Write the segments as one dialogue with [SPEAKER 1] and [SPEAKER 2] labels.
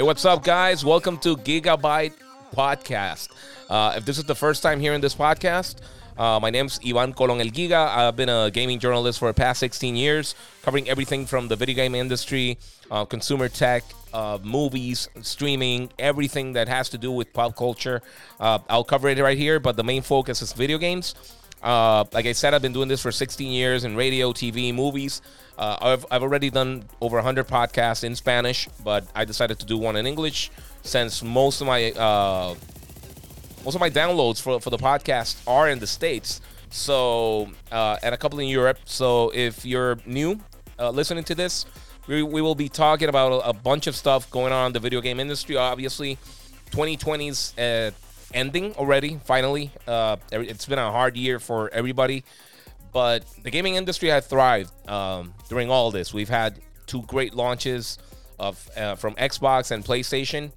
[SPEAKER 1] Hey, what's up, guys? Welcome to Gigabyte Podcast. Uh, if this is the first time hearing this podcast, uh, my name's Ivan Colon El Giga. I've been a gaming journalist for the past 16 years, covering everything from the video game industry, uh, consumer tech, uh, movies, streaming, everything that has to do with pop culture. Uh, I'll cover it right here, but the main focus is video games. Uh, like I said, I've been doing this for 16 years in radio, TV, movies. Uh, I've, I've already done over 100 podcasts in Spanish, but I decided to do one in English since most of my uh, most of my downloads for, for the podcast are in the states. So uh, and a couple in Europe. So if you're new uh, listening to this, we, we will be talking about a, a bunch of stuff going on in the video game industry. Obviously, 2020's uh, ending already. Finally, uh, it's been a hard year for everybody, but the gaming industry has thrived um, during all this. We've had two great launches of uh, from Xbox and PlayStation.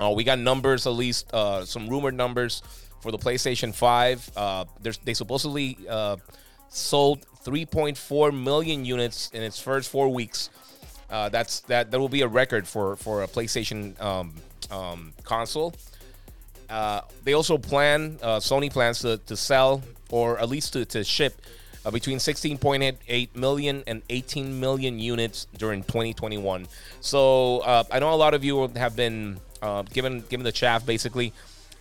[SPEAKER 1] Uh, we got numbers, at least uh, some rumored numbers for the PlayStation 5. Uh, they supposedly uh, sold 3.4 million units in its first four weeks. Uh, that's that. That will be a record for for a PlayStation um, um, console. Uh, they also plan, uh, Sony plans to, to sell or at least to, to ship uh, between 16.8 million and 18 million units during 2021. So uh, I know a lot of you have been uh, given given the chaff basically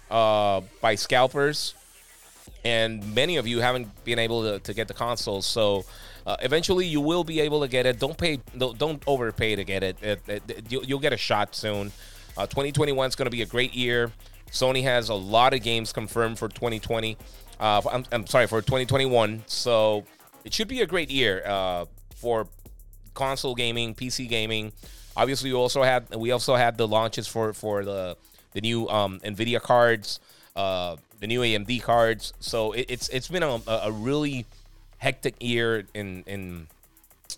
[SPEAKER 1] uh, by scalpers, and many of you haven't been able to, to get the consoles. So eventually you will be able to get it. Don't pay, don't, don't overpay to get it. it, it, it you'll, you'll, get a shot soon. 2021 is going to be a great year. Sony has a lot of games confirmed for 2020. Uh, I'm, I'm, sorry for 2021. So it should be a great year uh, for console gaming, PC gaming. Obviously, we also had we also had the launches for for the the new um, Nvidia cards, uh, the new AMD cards. So it, it's it's been a, a really hectic year in in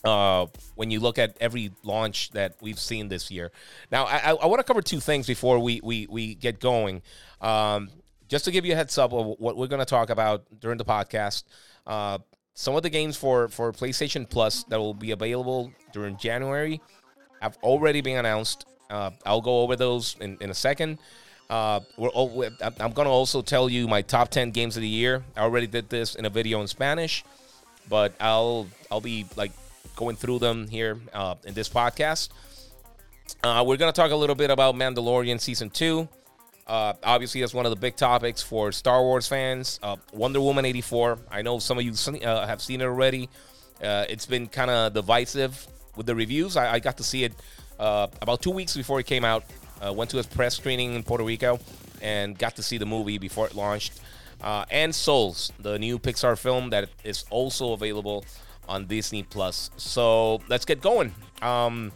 [SPEAKER 1] uh, when you look at every launch that we've seen this year. Now, I, I want to cover two things before we we, we get going. Um, just to give you a heads up of what we're going to talk about during the podcast. Uh, some of the games for for PlayStation Plus that will be available during January have already been announced. Uh, I'll go over those in, in a second. Uh, we're, I'm going to also tell you my top 10 games of the year. I already did this in a video in Spanish, but I'll I'll be like going through them here uh, in this podcast. Uh, we're going to talk a little bit about Mandalorian Season 2. Uh, obviously, that's one of the big topics for Star Wars fans. Uh, Wonder Woman 84. I know some of you uh, have seen it already. Uh, it's been kind of divisive with the reviews. I, I got to see it about two weeks before it came out. went to a press screening in Puerto Rico and got to see the movie before it launched. and Souls, the new Pixar film that is also available on Disney Plus. So let's get going. Um,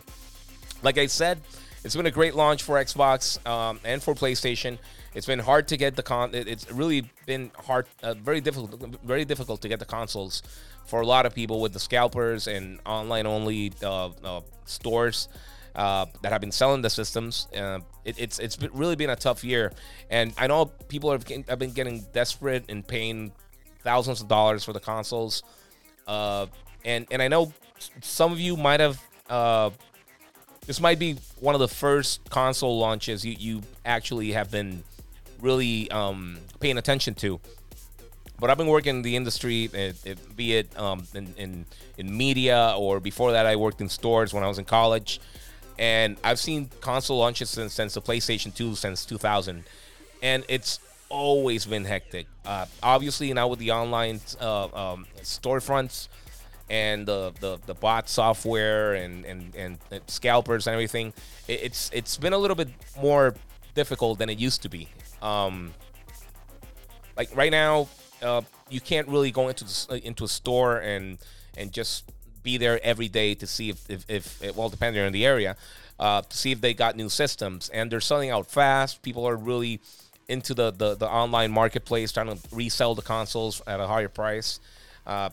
[SPEAKER 1] like I said, it's been a great launch for Xbox um, and for PlayStation. It's been hard to get the con. It's really been hard, uh, very difficult, very difficult to get the consoles for a lot of people with the scalpers and online only uh, uh, stores. Uh, that have been selling the systems. Uh, it, it's it's been, really been a tough year, and I know people have, have been getting desperate and paying thousands of dollars for the consoles. Uh, and and I know some of you might have. Uh, this might be one of the first console launches you, you actually have been really um, paying attention to. But I've been working in the industry, it, eh, it, eh, be it um, in, in, in media or before that, I worked in stores when I was in college, and I've seen console launches since since the PlayStation 2 since 2000, and it's always been hectic. Uh, obviously, now with the online uh, um, storefronts and the, the, the bot software and, and, and scalpers and everything, it, it's it's been a little bit more difficult than it used to be. Um, like right now, uh, you can't really go into the, into a store and and just be there every day to see if if, if well depending on the area uh, to see if they got new systems and they're selling out fast. People are really into the, the, the online marketplace, trying to resell the consoles at a higher price. Uh,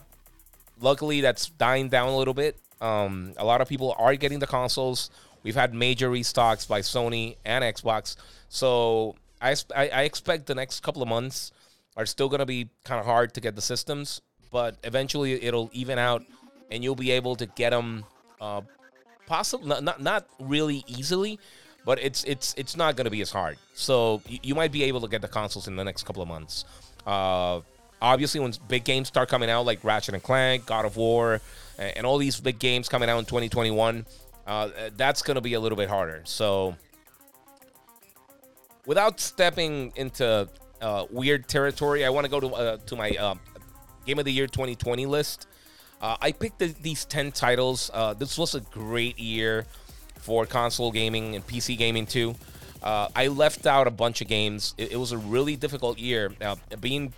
[SPEAKER 1] luckily, that's dying down a little bit. Um, a lot of people are getting the consoles. We've had major restocks by Sony and Xbox, so I, I, I expect the next couple of months are still going to be kind of hard to get the systems, but eventually it'll even out, and you'll be able to get them. Uh, possibly not, not not really easily, but it's it's it's not going to be as hard. So you, you might be able to get the consoles in the next couple of months. Uh, obviously, when big games start coming out like Ratchet and Clank, God of War, and, and all these big games coming out in 2021, uh, that's going to be a little bit harder. So without stepping into uh, weird territory, I want to go to uh, to my uh, Game of the Year 2020 list. Uh, I picked the, these 10 titles. This was a great year for console gaming and PC gaming too. Uh, I left out a bunch of games. It, it was a really difficult year. being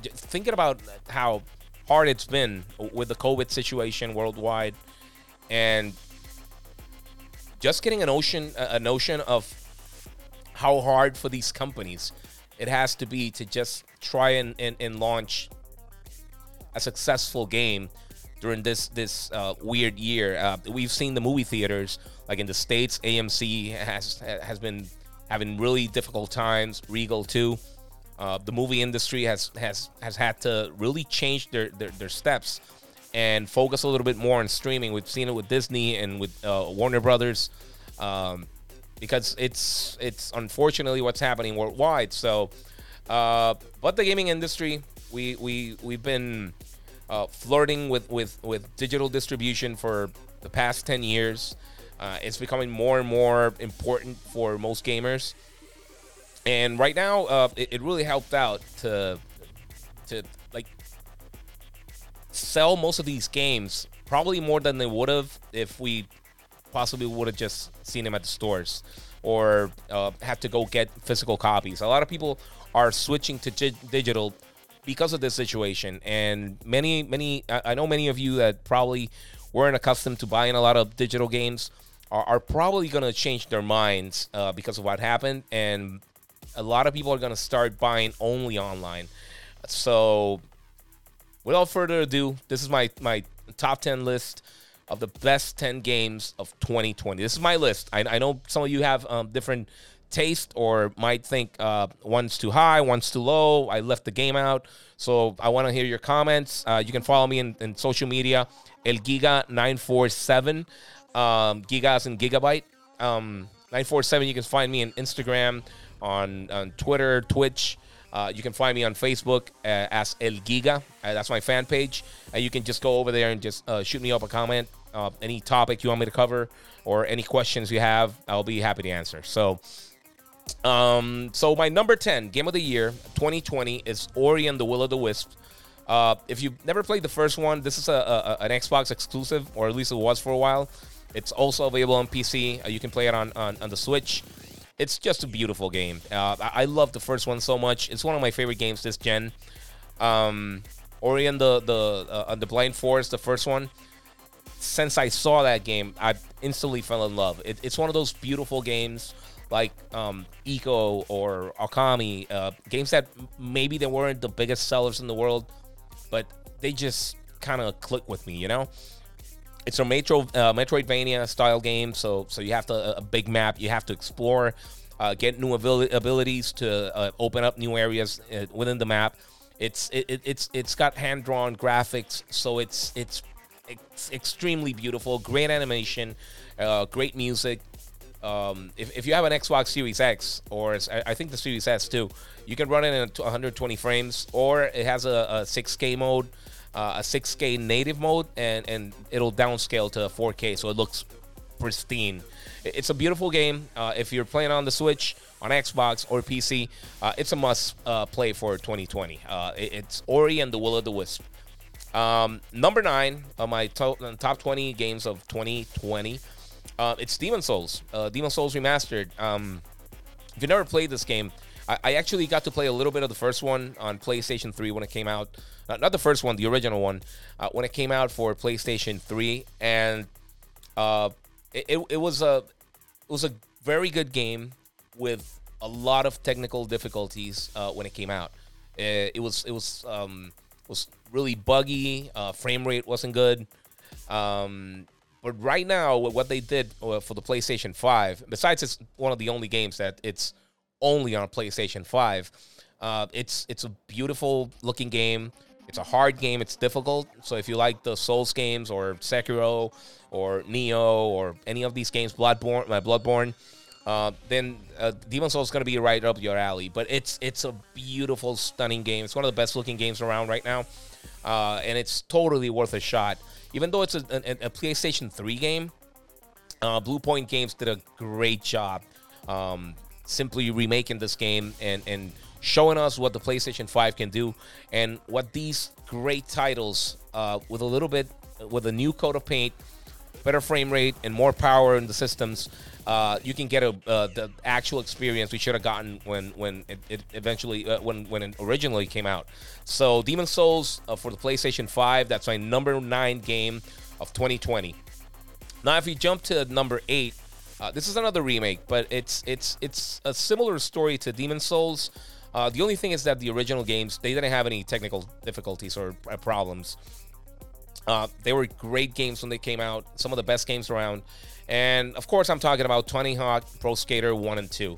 [SPEAKER 1] thinking about how hard it's been with the COVID situation worldwide, and just getting an ocean a notion of how hard for these companies it has to be to just try and, and, and launch a successful game during this this uh, weird year. Uh, we've seen the movie theaters, like in the states, AMC has has been having really difficult times. Regal too. Uh, the movie industry has has has had to really change their, their, their steps and focus a little bit more on streaming. We've seen it with Disney and with uh, Warner Brothers. Um, because it's it's unfortunately what's happening worldwide. So, uh, but the gaming industry, we we we've been uh, flirting with with with digital distribution for the past ten years. Uh, it's becoming more and more important for most gamers, and right now, uh, it, it really helped out to to like sell most of these games probably more than they would have if we possibly would have just seen them at the stores or uh, have to go get physical copies. A lot of people are switching to digital because of this situation, and many, many, I know many of you that probably weren't accustomed to buying a lot of digital games are, are probably going to change their minds uh, because of what happened, and a lot of people are going to start buying only online. So, without further ado, this is my my top ten list of the best 10 games of 2020. This is my list. I, I know some of you have um, different taste or might think uh, one's too high, one's too low. I left the game out. So I want to hear your comments. Uh, you can follow me in, in social media, El Giga947. Um, gigas and gigabyte. Um, 947, you can find me on Instagram, on, on Twitter, Twitch. Uh, you can find me on Facebook uh, as El Giga. Uh, that's my fan page. And you can just go over there and just uh, shoot me up a comment any topic you want me to cover or any questions you have, I'll be happy to answer. So, um, so my number 10 game of the year 2020 is Ori and the Will of the Wisp. Uh, if you've never played the first one, this is a, a, an Xbox exclusive, or at least it was for a while. It's also available on PC. Uh, you can play it on, on, on, the Switch. It's just a beautiful game. Uh, I, I, love the first one so much. It's one of my favorite games this gen. Um, Ori and the the uh, the Blind Forest, the first one since I saw that game, I instantly fell in love. It, it's one of those beautiful games like um, Ico or Okami, uh, games that maybe they weren't the biggest sellers in the world, but they just kind of click with me, you know. It's a Metro uh, Metroidvania style game, so so you have to a big map. You have to explore, uh, get new abil- abilities to uh, open up new areas uh, within the map. It's it, it's it's got hand drawn graphics, so it's it's ex- extremely beautiful, great animation, uh, great music. Um, if, if you have an Xbox Series X or I think the Series S too, you can run it in 120 frames, or it has a, a 6K mode, uh, a 6K native mode, and and it'll downscale to 4K, so it looks pristine. It's a beautiful game. Uh, if you're playing on the Switch, on Xbox or PC, uh, it's a must uh, play for 2020. Uh, it's Ori and the Will of the Wisp. Um, number nine of my to- top 20 games of 2020. Uh, it's Demon Souls. Uh, Demon Souls Remastered. Um, if you never played this game, I-, I, actually got to play a little bit of the first one on PlayStation 3 when it came out. Uh, not the first one, the original one, uh, when it came out for PlayStation 3, and uh, it, it, it was a it was a very good game with a lot of technical difficulties uh, when it came out. It, it was it was um, was really buggy. Frame rate wasn't good. Um, but right now, what they did uh, for the PlayStation 5, besides it's one of the only games that it's only on PlayStation 5, uh, it's it's a beautiful looking game. It's a hard game. It's difficult. So if you like the Souls games or Sekiro or Nioh or any of these games, Bloodborne, my uh, Bloodborne, uh, then uh, Demon Souls is going to be right up your alley. But it's it's a beautiful, stunning game. It's one of the best looking games around right now, uh, and it's totally worth a shot. Even though it's a, a, a PlayStation 3 game, uh, Bluepoint Games did a great job um, simply remaking this game and and showing us what the PlayStation 5 can do and what these great titles uh, with a little bit with a new coat of paint, better frame rate, and more power in the systems. Uh, you can get a uh, the actual experience we should have gotten when when it, it eventually uh, when when it originally came out. So Demon Souls uh, for the PlayStation 5, that's my number nine game of 2020. Now, if you jump to number eight, uh, this is another remake, but it's it's it's a similar story to Demon Souls. Uh, the only thing is that the original games they didn't have any technical difficulties or problems. Uh, they were great games when they came out, some of the best games around. And of course, I'm talking about Tony Hawk Pro Skater 1 and 2.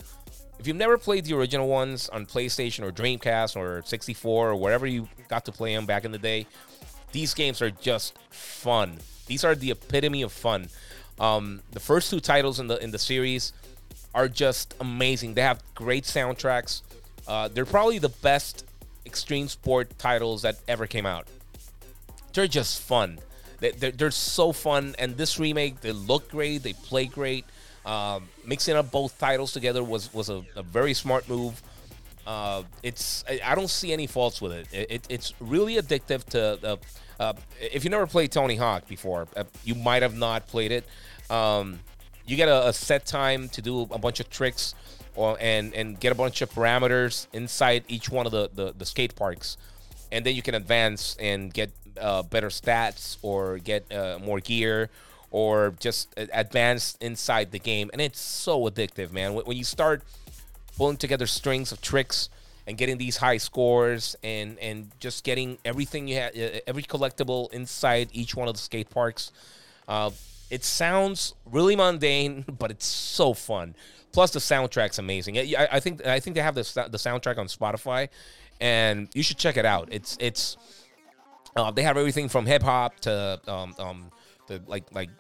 [SPEAKER 1] If you've never played the original ones on PlayStation or Dreamcast or 64 or wherever you got to play them back in the day, these games are just fun. These are the epitome of fun. Um, the first two titles in the in the series are just amazing. They have great soundtracks. Uh, they're probably the best extreme sport titles that ever came out. They're just fun. They, they're, they're so fun. And this remake, they look great. They play great. Um, mixing up both titles together was was a, a very smart move. Uh, it's I, I, don't see any faults with it. it, it it's really addictive to. Uh, uh, if you never played Tony Hawk before, uh, you might have not played it. Um, you get a, a, set time to do a bunch of tricks, or and and get a bunch of parameters inside each one of the the, the skate parks, and then you can advance and get uh, better stats or get uh, more gear or just advance inside the game. And it's so addictive, man. When you start pulling together strings of tricks and getting these high scores and and just getting everything you have, every collectible inside each one of the skate parks. Uh, it sounds really mundane, but it's so fun. Plus, the soundtrack's amazing. I, I think I think they have the the soundtrack on Spotify, and you should check it out. It's it's uh, they have everything from hip hop to um um the like like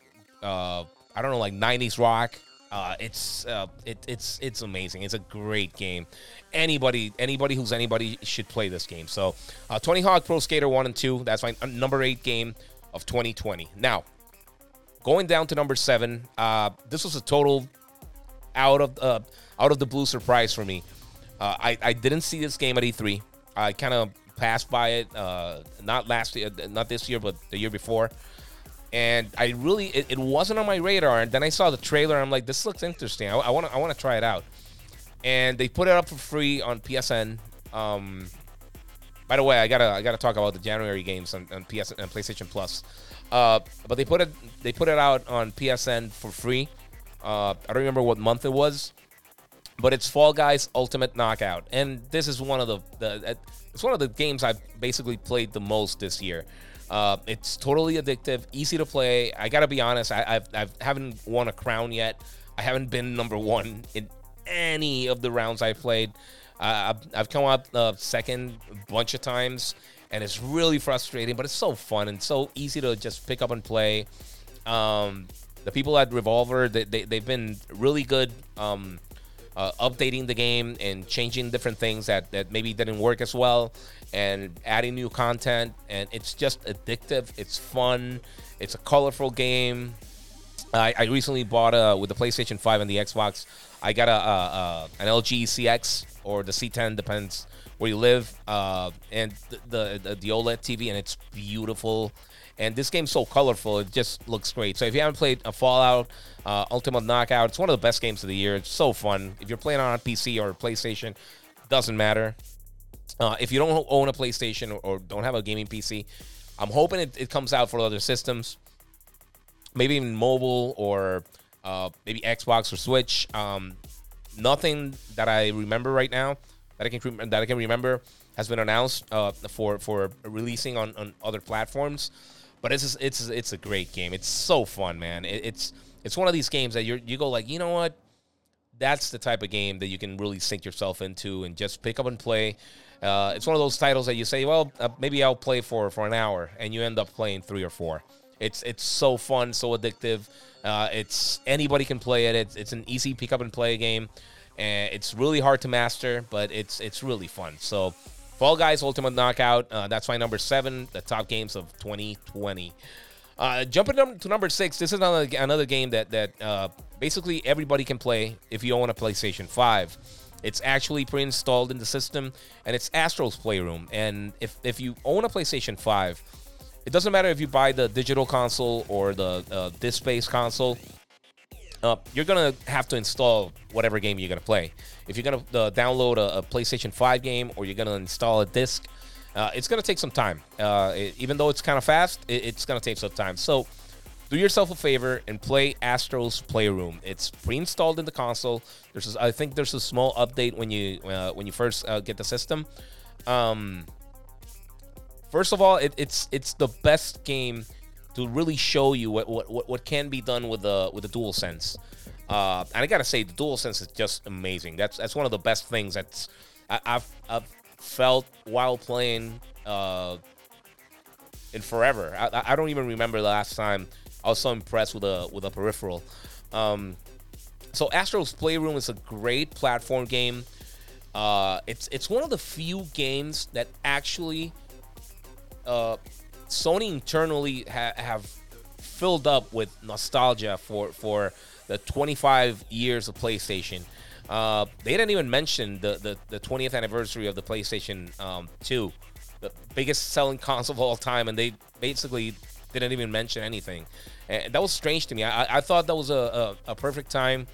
[SPEAKER 1] uh I don't know like '90s rock. Uh, it's uh, it, it's it's amazing. It's a great game. Anybody anybody who's anybody should play this game. So, uh, Tony Hawk Pro Skater One and Two. That's my number eight game of 2020. Now, going down to number seven. Uh, this was a total out of uh, out of the blue surprise for me. Uh, I I didn't see this game at E3. I kind of passed by it. Uh, not last year, not this year, but the year before and I really it, it, wasn't on my radar. And then I saw the trailer. I'm like, this looks interesting. I want to I want to try it out. And they put it up for free on PSN. Um, by the way, I gotta I gotta talk about the January games on, on PS and PlayStation Plus. Uh, but they put it they put it out on PSN for free. Uh, I don't remember what month it was, but it's Fall Guys Ultimate Knockout, and this is one of the, the it's one of the games I've basically played the most this year. Uh, it's totally addictive, easy to play. I gotta be honest, I I've, I've haven't won a crown yet. I haven't been number one in any of the rounds I've played. Uh, I've, I've come up uh, second a bunch of times, and it's really frustrating, but it's so fun and so easy to just pick up and play. Um, the people at Revolver, they, they, they've been really good um, uh, updating the game and changing different things that, that maybe didn't work as well and adding new content. And it's just addictive. It's fun. It's a colorful game. I, I recently bought a, with the PlayStation 5 and the Xbox, I got a, a, a an LG CX or the C10, depends where you live, uh, and the, the, the OLED TV, and it's beautiful. And this game's so colorful; it just looks great. So if you haven't played a Fallout uh, Ultimate Knockout, it's one of the best games of the year. It's so fun. If you're playing on a PC or a PlayStation, doesn't matter. Uh, if you don't own a PlayStation or, or, don't have a gaming PC, I'm hoping it, it comes out for other systems, maybe even mobile or uh, maybe Xbox or Switch. Um, nothing that I remember right now that I can that I can remember has been announced uh, for for releasing on, on other platforms. But it's just, it's it's a great game. It's so fun, man. It, it's it's one of these games that you you go like, you know what? That's the type of game that you can really sink yourself into and just pick up and play. Uh, it's one of those titles that you say, well, uh, maybe I'll play for for an hour, and you end up playing three or four. It's it's so fun, so addictive. Uh, it's anybody can play it. It's, it's an easy pick up and play game, and it's really hard to master, but it's it's really fun. So, Fall Guys Ultimate Knockout. Uh, that's my number seven, the top games of 2020. Uh, jumping to number six, this is another another game that that uh, basically everybody can play if you own a PlayStation Five. It's actually pre-installed in the system, and it's Astro's Playroom. And if if you own a PlayStation Five, it doesn't matter if you buy the digital console or the uh, disc-based console. You're gonna have to install whatever game you're gonna play. If you're gonna uh, download a, a, PlayStation 5 game or you're gonna install a disc, uh, it's gonna take some time. Uh, it, even though it's kind of fast, it, it's gonna take some time. So do yourself a favor and play Astro's Playroom. It's pre-installed in the console. There's, I think, there's a small update when you uh, when you first uh, get the system. Um, first of all, it, it's it's the best game to really show you what what, what can be done with the with the Dual Sense. Uh, and I gotta say, the Dual Sense is just amazing. That's that's one of the best things that's I, have I've felt while playing uh, in forever. I, I don't even remember the last time I was so impressed with a with a peripheral. Um, so Astro's Playroom is a great platform game. Uh, it's it's one of the few games that actually uh, Sony internally ha- have filled up with nostalgia for for the 25 years of PlayStation. Uh, they didn't even mention the, the, the 20th anniversary of the PlayStation um, 2, the biggest selling console of all time, and they basically didn't even mention anything. And that was strange to me. I, I thought that was a, a, a perfect time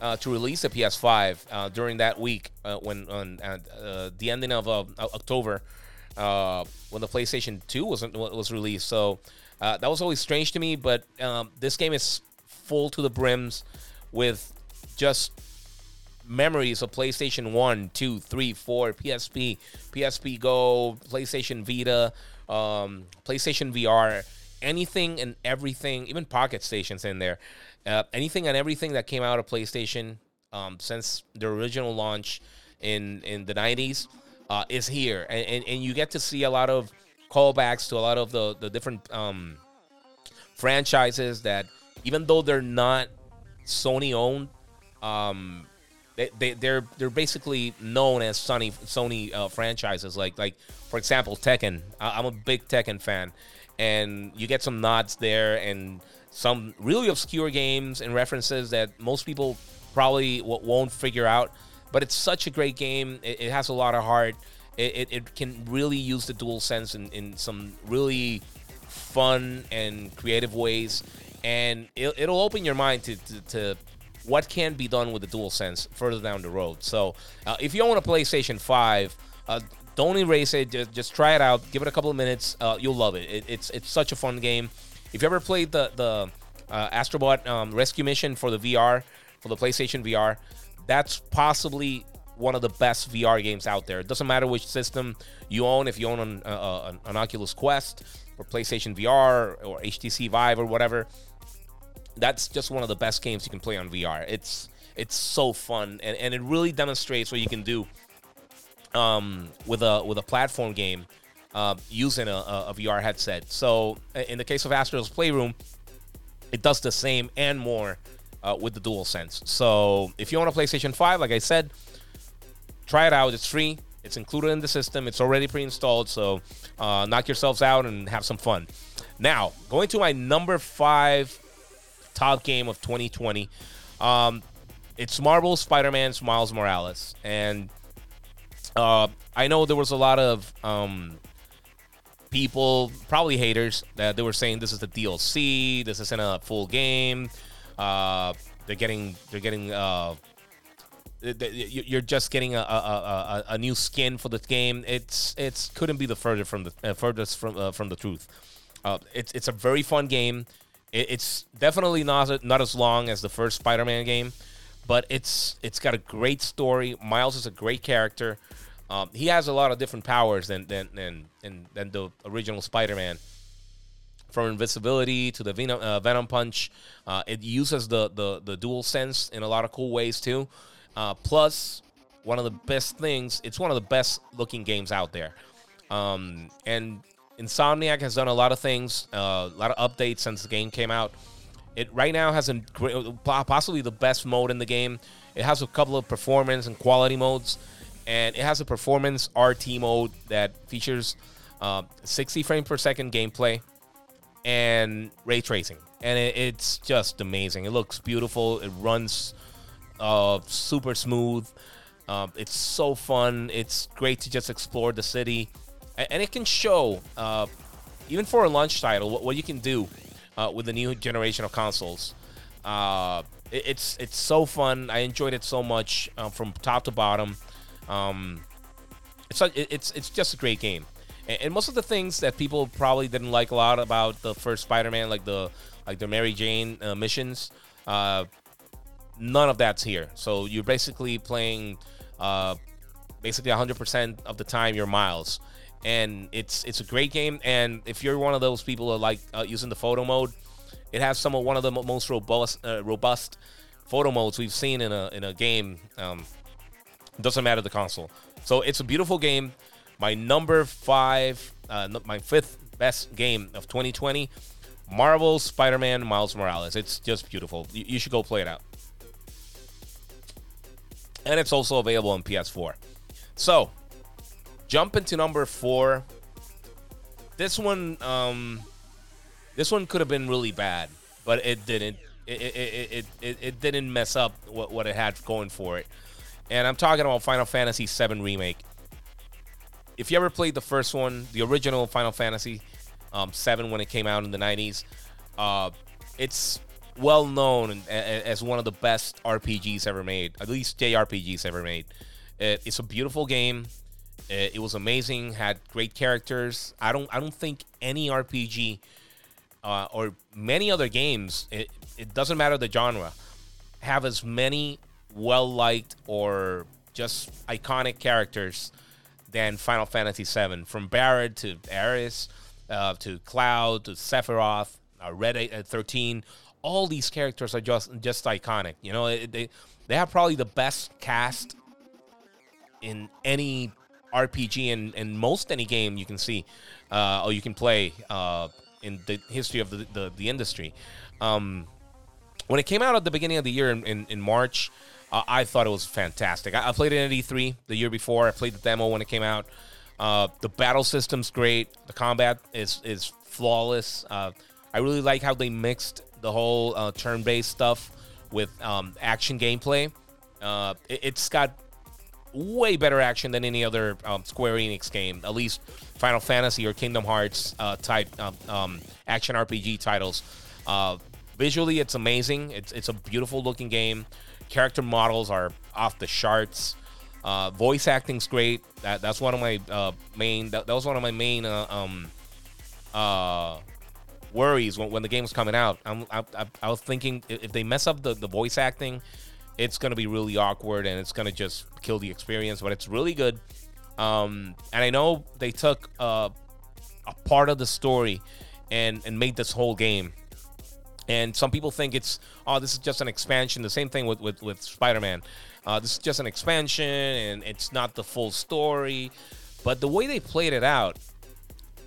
[SPEAKER 1] uh, to release a PS5 uh, during that week uh, when on uh, the ending of uh, October uh, when the PlayStation 2 wasn't was released. So uh, that was always strange to me. But um, this game is full to the brims with just memories of PlayStation 1, 2, 3, 4, PSP, PSP Go, PlayStation Vita, um, PlayStation VR anything and everything, even Pocket Stations in there, uh, anything and everything that came out of PlayStation um, since the original launch in in the '90s uh, is here, and, and, and you get to see a lot of callbacks to a lot of the the different um, franchises that, even though they're not Sony owned, um, they, they they're they're basically known as Sony Sony uh, franchises. Like like for example, Tekken. I, I'm a big Tekken fan, and you get some nods there and some really obscure games and references that most people probably w- won't figure out. But it's such a great game. It, it has a lot of heart. It, it, it, can really use the dual sense in, in some really fun and creative ways. And it, it'll open your mind to, to, to what can be done with the dual sense further down the road. So uh, if you own a PlayStation 5, uh, don't erase it. Just, just try it out. Give it a couple of minutes. Uh, you'll love it. it. It's it's such a fun game. If you ever played the the uh, Astrobot um, Rescue Mission for the VR for the PlayStation VR, that's possibly one of the best VR games out there. It doesn't matter which system you own. If you own an, uh, an, an Oculus Quest or PlayStation VR or HTC Vive or whatever, that's just one of the best games you can play on VR. It's it's so fun and, and it really demonstrates what you can do um, with a with a platform game uh, using a, a, VR headset. So in the case of Astro's Playroom, it does the same and more uh, with the Dual Sense. So if you own a PlayStation 5, like I said, try it out. It's free. It's included in the system. It's already pre-installed. So uh, knock yourselves out and have some fun. Now going to my number five top game of 2020. Um, it's Marvel Spider-Man's Miles Morales, and uh, I know there was a lot of um, people, probably haters, that they were saying this is the DLC, this isn't a full game. Uh, they're getting, they're getting. Uh, you're just getting a, a, a, a, new skin for the game. It's it's couldn't be the further from the uh, furthest from uh, from the truth. Uh, it's it's a very fun game. It, it's definitely not not as long as the first Spider-Man game, but it's it's got a great story. Miles is a great character. Um, he has a lot of different powers than than than, than, than the original Spider-Man. From invisibility to the Venom, uh, Venom punch, uh, it uses the, the the dual sense in a lot of cool ways too. Uh, plus, one of the best things, it's one of the best looking games out there. Um, and Insomniac has done a lot of things, uh, a lot of updates since the game came out. It right now has a possibly the best mode in the game. It has a couple of performance and quality modes, and it has a performance RT mode that features uh, 60 frames per second gameplay and ray tracing, and it, it's just amazing. It looks beautiful. It runs uh, super smooth. Uh, it's so fun. It's great to just explore the city, and, and it can show, uh, even for a launch title, what, what you can do uh, with the new generation of consoles. Uh, it, it's it's so fun. I enjoyed it so much uh, from top to bottom. Um, it's it's it's just a great game, and, and, most of the things that people probably didn't like a lot about the first Spider-Man, like the like the Mary Jane uh, missions, uh, none of that's here. So you're basically playing uh, basically 100% of the time you're Miles, and it's it's a great game. And if you're one of those people that like uh, using the photo mode, it has some of one of the most robust uh, robust photo modes we've seen in a in a game. Um, doesn't matter the console. So it's a beautiful game. My number five, uh, my fifth best game of 2020, Marvel Spider-Man Miles Morales. It's just beautiful. You, you should go play it out. And it's also available on PS4. So, jump into number four. This one, um, this one could have been really bad, but it didn't. It, it, it, it, it didn't mess up what, what it had going for it. And I'm talking about Final Fantasy VII Remake. If you ever played the first one, the original Final Fantasy um, 7 when it came out in the 90s, uh, it's well known as one of the best RPGs ever made, at least JRPGs ever made. It's a beautiful game. It was amazing. Had great characters. I don't. I don't think any RPG uh, or many other games, it, it doesn't matter the genre, have as many well liked or just iconic characters than Final Fantasy VII. From Barret to Aeris uh, to Cloud to Sephiroth, uh, Red 8, uh, 13, all these characters are just just iconic. You know, they they have probably the best cast in any RPG and, and most any game you can see uh, or you can play. Uh, in the history of the the, the industry. Um, when it came out at the beginning of the year in, in, in March, uh, I thought it was fantastic. I, I, played it at E3 the year before. I played the demo when it came out. Uh, the battle system's great. The combat is is flawless. Uh, I really like how they mixed the whole uh, turn-based stuff with um, action gameplay. Uh, it, has got way better action than any other um, Square Enix game, at least Final Fantasy or Kingdom Hearts type um, um, action RPG titles. Visually, it's amazing. It's it's a beautiful looking game. Character models are off the charts. Uh, voice acting's great. That that's one of my uh, main. That, that was one of my main uh, um, uh, worries when, when the game was coming out. I'm, I, I, I was thinking if they mess up the, the voice acting it's going to be really awkward and it's going to just kill the experience, but it's really good. Um, and I know they took uh, a part of the story and, and made this whole game. And some people think it's, oh, this is just an expansion. The same thing with, with, with Spider Man. Uh, this is just an expansion and it's not the full story. But the way they played it out,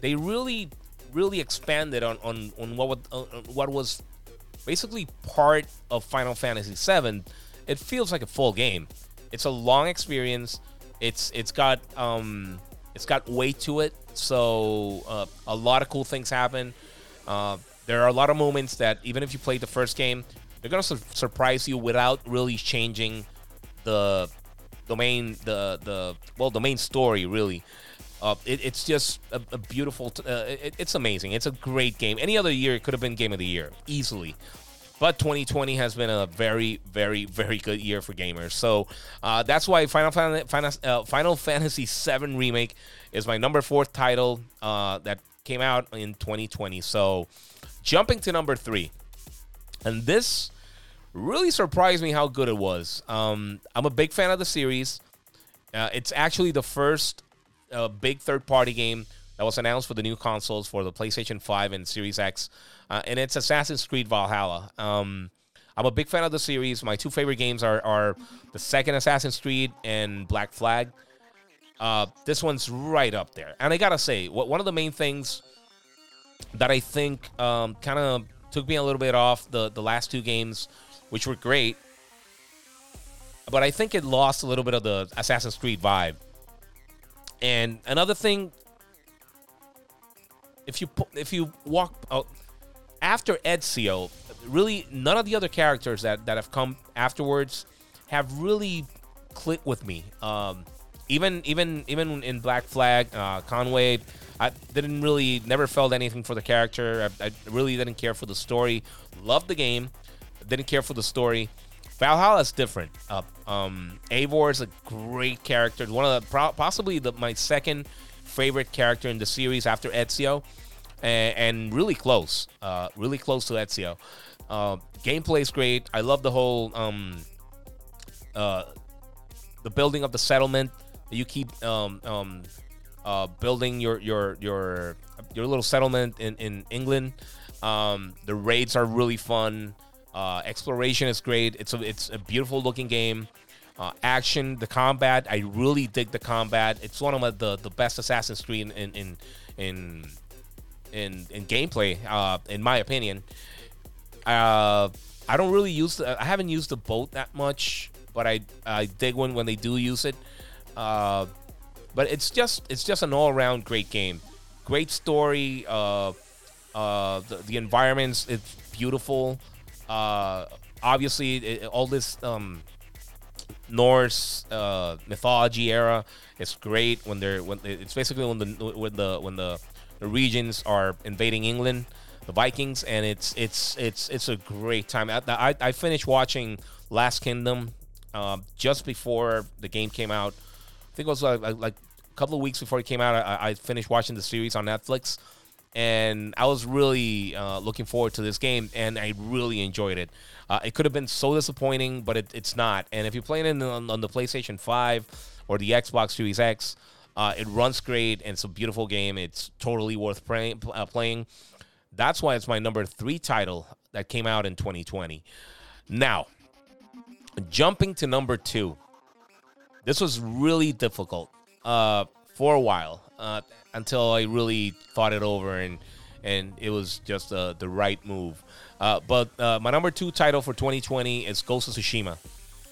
[SPEAKER 1] they really, really expanded on, on, on what, uh, what was basically part of Final Fantasy VII it feels like a full game. It's a long experience. It's it's got um it's got weight to it. So uh, a lot of cool things happen. Uh, there are a lot of moments that even if you played the first game, they're gonna su- surprise you without really changing the domain, the the well the main story really. Uh, it, it's just a, a beautiful. T- uh, it, it's amazing. It's a great game. Any other year, it could have been game of the year easily. But 2020 has been a very, very, very good year for gamers. So uh, that's why Final, Fan- Final, uh, Final Fantasy Remake is my number fourth title uh, that came out in 2020. So jumping to number three. And this really surprised me how good it was. Um, I'm a big fan of the series. Uh, it's actually the first uh, big third party game that was announced for the new consoles for the PlayStation 5 and Series X, uh, and it's Assassin's Creed Valhalla. Um, I'm a big fan of the series. My two favorite games are, are the second Assassin's Creed and Black Flag. uh, this one's right up there. And I gotta say, what one of the main things that I think um, kind of took me a little bit off the the last two games, which were great, but I think it lost a little bit of the Assassin's Creed vibe. And another thing, if you if you walk out after Ezio, really none of the other characters that that have come afterwards have really clicked with me. Um, even even even in Black Flag, uh, Kenway, I didn't really never felt anything for the character. I, I really didn't care for the story. Loved the game, didn't care for the story. Valhalla is different. Uh, um, Eivor is a great character. One of the possibly the, my second favorite character in the series after Ezio, and, and really close, uh, really close to Ezio. Uh, gameplay is great. I love the whole um, uh, the building of the settlement. You keep um, um, uh, building your your your your little settlement in in England. Um, the raids are really fun. Uh, exploration is great. It's a it's a beautiful looking game. Uh, action, the combat, I really dig the combat. It's one of the the best Assassin's Creed in in in in, in gameplay, uh, in my opinion. Uh, I don't really use the, I haven't used the boat that much, but I I dig when when they do use it. Uh, but it's just it's just an all around great game, great story. Uh, uh, the, the environments it's beautiful. Uh, obviously, it, all this um, Norse uh, mythology era is great when they're when it's basically when the when the when the, regions are invading England, the Vikings, and it's it's it's it's a great time. I I, I finished watching Last Kingdom uh, just before the game came out. I think it was like, like a couple of weeks before it came out. I, I finished watching the series on Netflix and I was really uh, looking forward to this game, and I really enjoyed it. Uh, it could have been so disappointing, but it, it's not. And if you're playing it on, on, the PlayStation 5 or the Xbox Series X, uh, it runs great, and it's a beautiful game. It's totally worth play, uh, playing. That's why it's my number three title that came out in 2020. Now, jumping to number two. This was really difficult uh, for a while uh, until I really thought it over and and it was just uh, the right move. Uh, but uh, my number two title for 2020 is Ghost of Tsushima,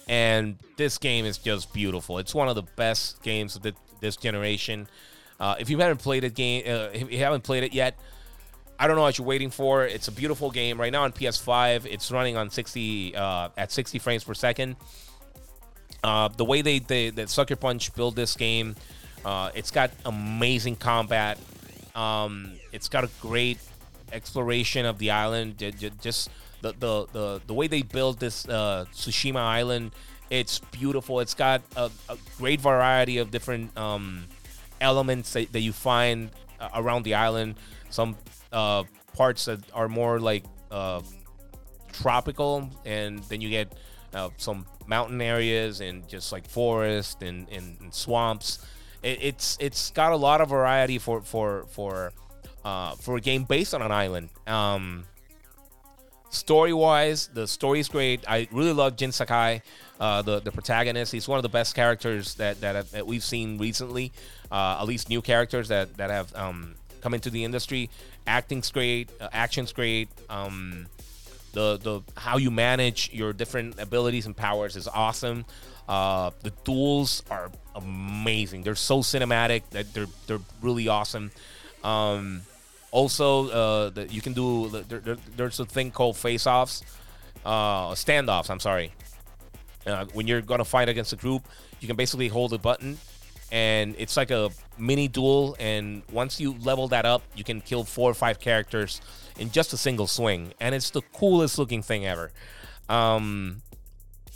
[SPEAKER 1] and this game is just beautiful. It's one of the best games of the, this generation. Uh, if you haven't played it game, uh, if you haven't played it yet, I don't know what you're waiting for. It's a beautiful game right now on PS5. It's running on 60 uh, at 60 frames per second. The way they, they that Sucker Punch build this game uh, it's got amazing combat. Um, it's got a great exploration of the island. Just the the the, the way they build this uh, Tsushima Island, it's beautiful. It's got a, a great variety of different um, elements that, that, you find uh, around the island. Some uh, parts that are more like uh, tropical, and then you get uh, some mountain areas and just like forest and, and, and swamps it, it's it's got a lot of variety for for for uh, for a game based on an island. Um, story wise, the story is great. I really love Jin Sakai, uh, the the protagonist. He's one of the best characters that that, that we've seen recently. Uh, at least new characters that that have um, come into the industry. Acting's great, uh, action's great. Um, the the how you manage your different abilities and powers is awesome. Uh, the duels are amazing. They're so cinematic that they're they're really awesome. Um, also, uh, you can do there, there, there's a thing called face-offs, uh, standoffs. I'm sorry. Uh, when you're gonna fight against a group, you can basically hold a button, and it's like a mini duel. And once you level that up, you can kill four or five characters in just a single swing, and it's the coolest looking thing ever. Um,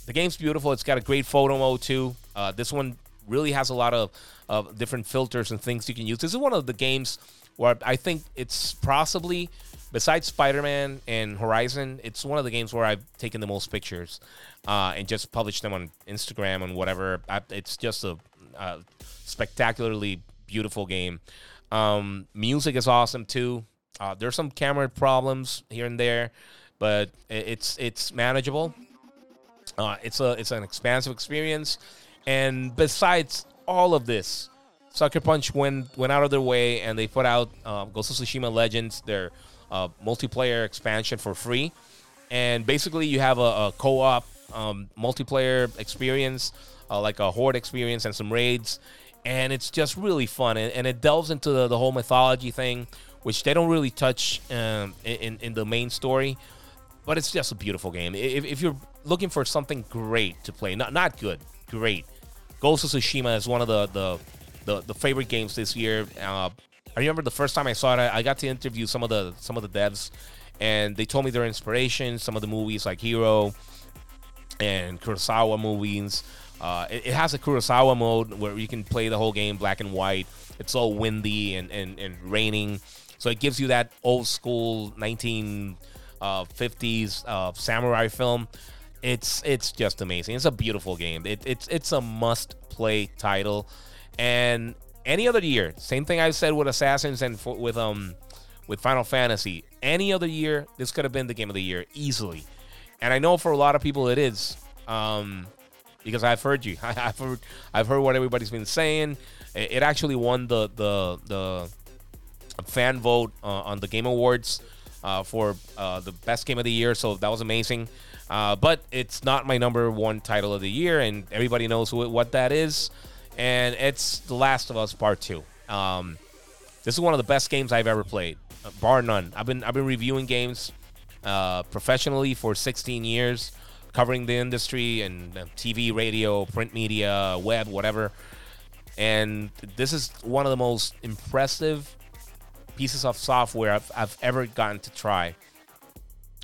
[SPEAKER 1] the game's beautiful. It's got a great photo mode too. Uh, this one really has a lot of, of different filters and things you can use. This is one of the games where I think it's possibly, besides Spider Man and Horizon, it's one of the games where I've taken the most pictures uh, and just published them on Instagram and whatever. I, it's just a, a, spectacularly beautiful game. Um, music is awesome too. Uh, there's some camera problems here and there, but it's it's manageable. Uh, it's a it's an expansive experience, and besides all of this, Sucker Punch went went out of their way and they put out uh, Ghost of Tsushima Legends, their uh, multiplayer expansion for free, and basically you have a, a co-op um, multiplayer experience, uh, like a horde experience and some raids, and it's just really fun and, and it delves into the, the whole mythology thing, which they don't really touch um, in in the main story, but it's just a beautiful game. If, if you're looking for something great to play, not not good, great. Ghost of Tsushima is one of the the, the, the favorite games this year. Uh, I remember the first time I saw it, I, got to interview some of the some of the devs, and they told me their inspiration. Some of the movies like Hero and Kurosawa movies. Uh, it, it, has a Kurosawa mode where you can play the whole game black and white. It's all windy and, and, and raining, so it gives you that old school 1950s uh, samurai film. It's it's just amazing. It's a beautiful game. It, it's it's a must play title, and any other year, same thing I said with Assassins and for, with um with Final Fantasy. Any other year, this could have been the game of the year easily, and I know for a lot of people it is. Um, because I've heard you. I've heard I've heard what everybody's been saying. It actually won the the the fan vote uh, on the Game Awards uh, for uh, the best game of the year. So that was amazing. Uh, but it's not my number one title of the year, and everybody knows who, what that is. And it's The Last of Us Part Two. Um, this is one of the best games I've ever played, uh, bar none. I've been I've been reviewing games uh, professionally for 16 years, covering the industry and TV, radio, print media, web, whatever. And this is one of the most impressive pieces of software I've, I've ever gotten to try.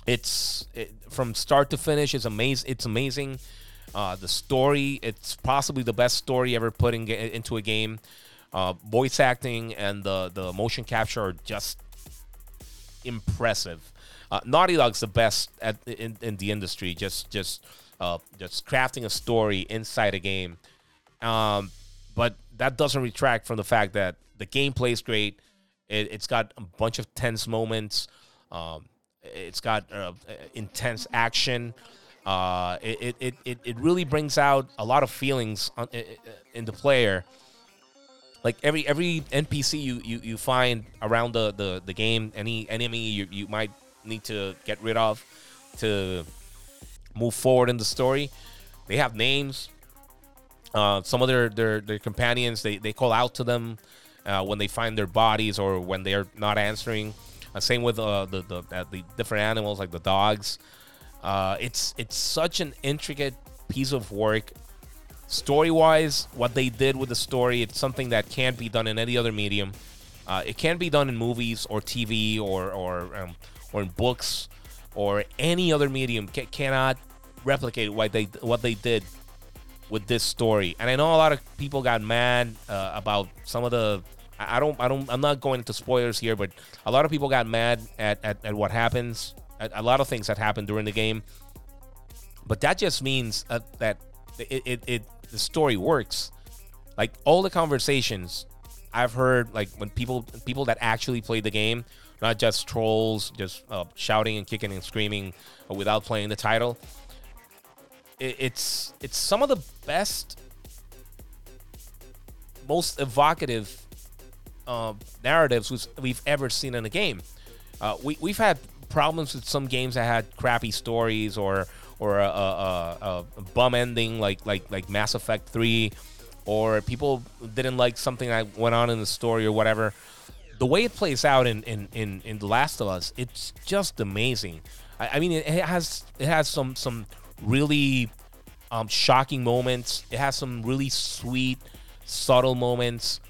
[SPEAKER 1] It's it, from start to finish. It's amazing. It's amazing. Uh, the story. It's possibly the best story ever put in, into a game. Uh, voice acting and the the motion capture are just impressive. Uh, Naughty Dog's the best at in, in the industry. Just just uh, just crafting a story inside a game. Um, but that doesn't retract from the fact that the gameplay is great. It, has got a bunch of tense moments. Um, it's got uh, intense action. Uh, it, it, it, it really brings out a lot of feelings in the player. Like every every NPC you, you, you find around the, the, the game, any enemy you, you might need to get rid of to move forward in the story, they have names. Uh, some of their, their, their companions, they, they call out to them uh, when they find their bodies or when they're not answering. Uh, same with uh, the the, uh, the different animals like the dogs. Uh, it's it's such an intricate piece of work. Story wise, what they did with the story, it's something that can't be done in any other medium. Uh, it can't be done in movies or TV or or um, or in books or any other medium. C- cannot replicate what they what they did with this story. And I know a lot of people got mad uh, about some of the I don't, I don't, I'm not going into spoilers here, but a lot of people got mad at, at, at what happens, at a lot of things that happened during the game. But that just means uh, that it, it, it, the story works. Like all the conversations I've heard, like when people, people that actually play the game, not just trolls, just uh, shouting and kicking and screaming without playing the title. It, it's, it's some of the best, most evocative uh, narratives we've ever seen in a game. Uh, we, we've had problems with some games that had crappy stories or or a, a, a, bum ending like like like Mass Effect Three, or people didn't like something that went on in the story or whatever. The way it plays out in in, in, in The Last of Us, it's just amazing. I, I mean, it, it, has it has some some really um, shocking moments. It has some really sweet, subtle moments.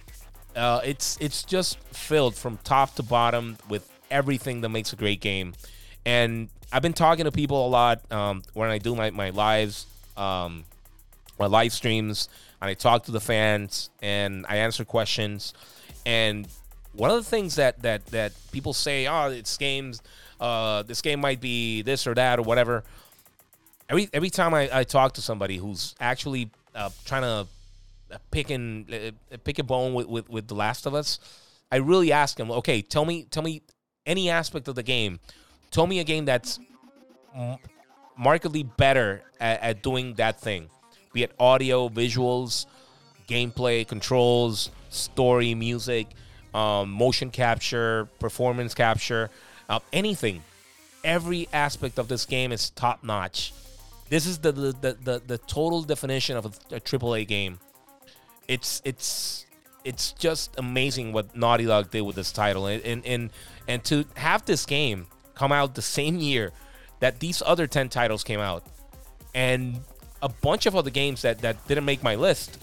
[SPEAKER 1] Uh, it's it's just filled from top to bottom with everything that makes a great game. And I've been talking to people a lot um, when I do my, my lives, um, my live streams, and I talk to the fans and I answer questions. And one of the things that that that people say, oh, it's games, uh, this game might be this or that or whatever. Every every time I, I talk to somebody who's actually uh, trying to picking uh, pick a bone with, with, with The Last of Us, I really ask him, okay, tell me tell me any aspect of the game. Tell me a game that's markedly better at, at doing that thing, be it audio, visuals, gameplay, controls, story, music, um, motion capture, performance capture, uh, anything. Every aspect of this game is top notch. This is the the, the, the, the total definition of a, a AAA game. It's it's it's just amazing what Naughty Dog did with this title, and and and, and to have this game come out the same year that these other ten titles came out, and a bunch of other games that that didn't make my list.